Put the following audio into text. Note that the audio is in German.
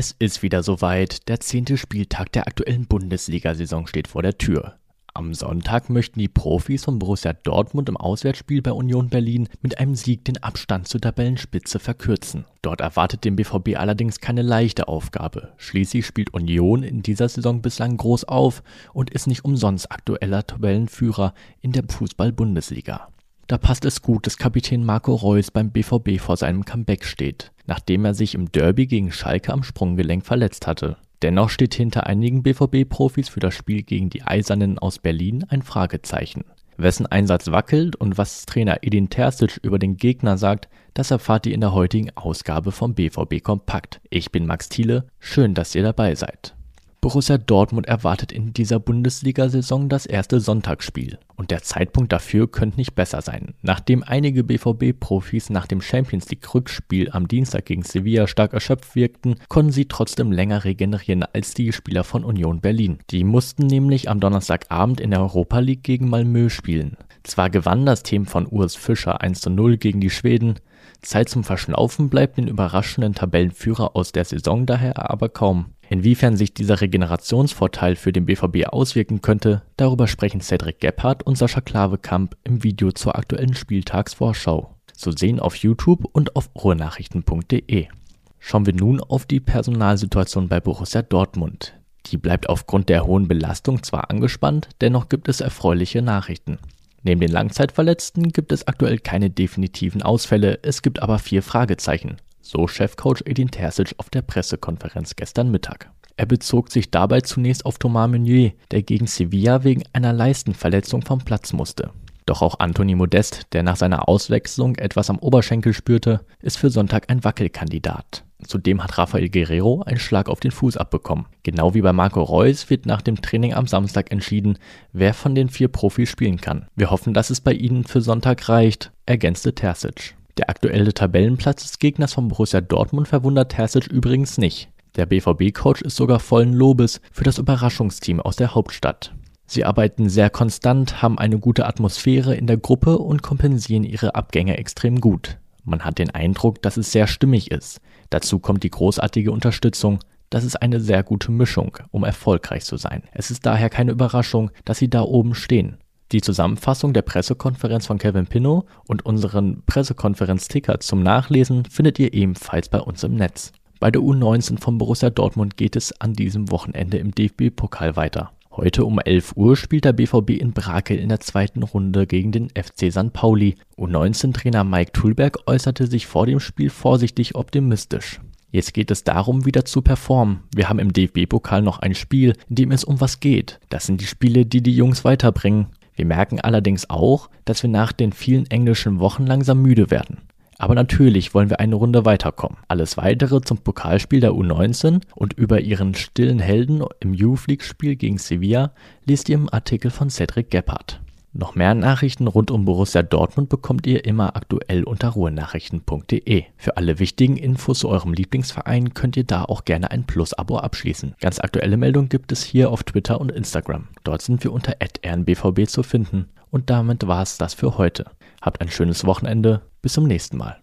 Es ist wieder soweit. Der zehnte Spieltag der aktuellen Bundesliga-Saison steht vor der Tür. Am Sonntag möchten die Profis von Borussia Dortmund im Auswärtsspiel bei Union Berlin mit einem Sieg den Abstand zur Tabellenspitze verkürzen. Dort erwartet den BVB allerdings keine leichte Aufgabe. Schließlich spielt Union in dieser Saison bislang groß auf und ist nicht umsonst aktueller Tabellenführer in der Fußball-Bundesliga. Da passt es gut, dass Kapitän Marco Reus beim BVB vor seinem Comeback steht, nachdem er sich im Derby gegen Schalke am Sprunggelenk verletzt hatte. Dennoch steht hinter einigen BVB-Profis für das Spiel gegen die Eisernen aus Berlin ein Fragezeichen. Wessen Einsatz wackelt und was Trainer Edin Terzic über den Gegner sagt, das erfahrt ihr in der heutigen Ausgabe vom BVB Kompakt. Ich bin Max Thiele, schön, dass ihr dabei seid. Borussia Dortmund erwartet in dieser Bundesliga-Saison das erste Sonntagsspiel. Und der Zeitpunkt dafür könnte nicht besser sein. Nachdem einige BVB-Profis nach dem Champions League-Rückspiel am Dienstag gegen Sevilla stark erschöpft wirkten, konnten sie trotzdem länger regenerieren als die Spieler von Union Berlin. Die mussten nämlich am Donnerstagabend in der Europa League gegen Malmö spielen. Zwar gewann das Team von Urs Fischer 1 zu 0 gegen die Schweden, Zeit zum Verschnaufen bleibt den überraschenden Tabellenführer aus der Saison daher aber kaum. Inwiefern sich dieser Regenerationsvorteil für den BVB auswirken könnte, darüber sprechen Cedric Gebhardt und Sascha Klavekamp im Video zur aktuellen Spieltagsvorschau. Zu sehen auf YouTube und auf ruhrnachrichten.de. Schauen wir nun auf die Personalsituation bei Borussia Dortmund. Die bleibt aufgrund der hohen Belastung zwar angespannt, dennoch gibt es erfreuliche Nachrichten. Neben den Langzeitverletzten gibt es aktuell keine definitiven Ausfälle, es gibt aber vier Fragezeichen so Chefcoach Edin Terzic auf der Pressekonferenz gestern Mittag. Er bezog sich dabei zunächst auf Thomas Meunier, der gegen Sevilla wegen einer Leistenverletzung vom Platz musste. Doch auch Anthony Modest, der nach seiner Auswechslung etwas am Oberschenkel spürte, ist für Sonntag ein Wackelkandidat. Zudem hat Rafael Guerrero einen Schlag auf den Fuß abbekommen. Genau wie bei Marco Reus wird nach dem Training am Samstag entschieden, wer von den vier Profis spielen kann. Wir hoffen, dass es bei ihnen für Sonntag reicht, ergänzte Terzic. Der aktuelle Tabellenplatz des Gegners von Borussia Dortmund verwundert Terzic übrigens nicht. Der BVB-Coach ist sogar vollen Lobes für das Überraschungsteam aus der Hauptstadt. Sie arbeiten sehr konstant, haben eine gute Atmosphäre in der Gruppe und kompensieren ihre Abgänge extrem gut. Man hat den Eindruck, dass es sehr stimmig ist. Dazu kommt die großartige Unterstützung. Das ist eine sehr gute Mischung, um erfolgreich zu sein. Es ist daher keine Überraschung, dass sie da oben stehen. Die Zusammenfassung der Pressekonferenz von Kevin Pinnow und unseren Pressekonferenz-Ticker zum Nachlesen findet ihr ebenfalls bei uns im Netz. Bei der U19 von Borussia Dortmund geht es an diesem Wochenende im DFB-Pokal weiter. Heute um 11 Uhr spielt der BVB in Brakel in der zweiten Runde gegen den FC St. Pauli. U19-Trainer Mike Thulberg äußerte sich vor dem Spiel vorsichtig optimistisch. Jetzt geht es darum, wieder zu performen. Wir haben im DFB-Pokal noch ein Spiel, in dem es um was geht. Das sind die Spiele, die die Jungs weiterbringen. Wir merken allerdings auch, dass wir nach den vielen englischen Wochen langsam müde werden. Aber natürlich wollen wir eine Runde weiterkommen. Alles weitere zum Pokalspiel der U19 und über ihren stillen Helden im Youth League Spiel gegen Sevilla liest ihr im Artikel von Cedric Gebhardt. Noch mehr Nachrichten rund um Borussia Dortmund bekommt ihr immer aktuell unter ruhenachrichten.de. Für alle wichtigen Infos zu eurem Lieblingsverein könnt ihr da auch gerne ein Plus-Abo abschließen. Ganz aktuelle Meldungen gibt es hier auf Twitter und Instagram. Dort sind wir unter rnbvb zu finden. Und damit war es das für heute. Habt ein schönes Wochenende. Bis zum nächsten Mal.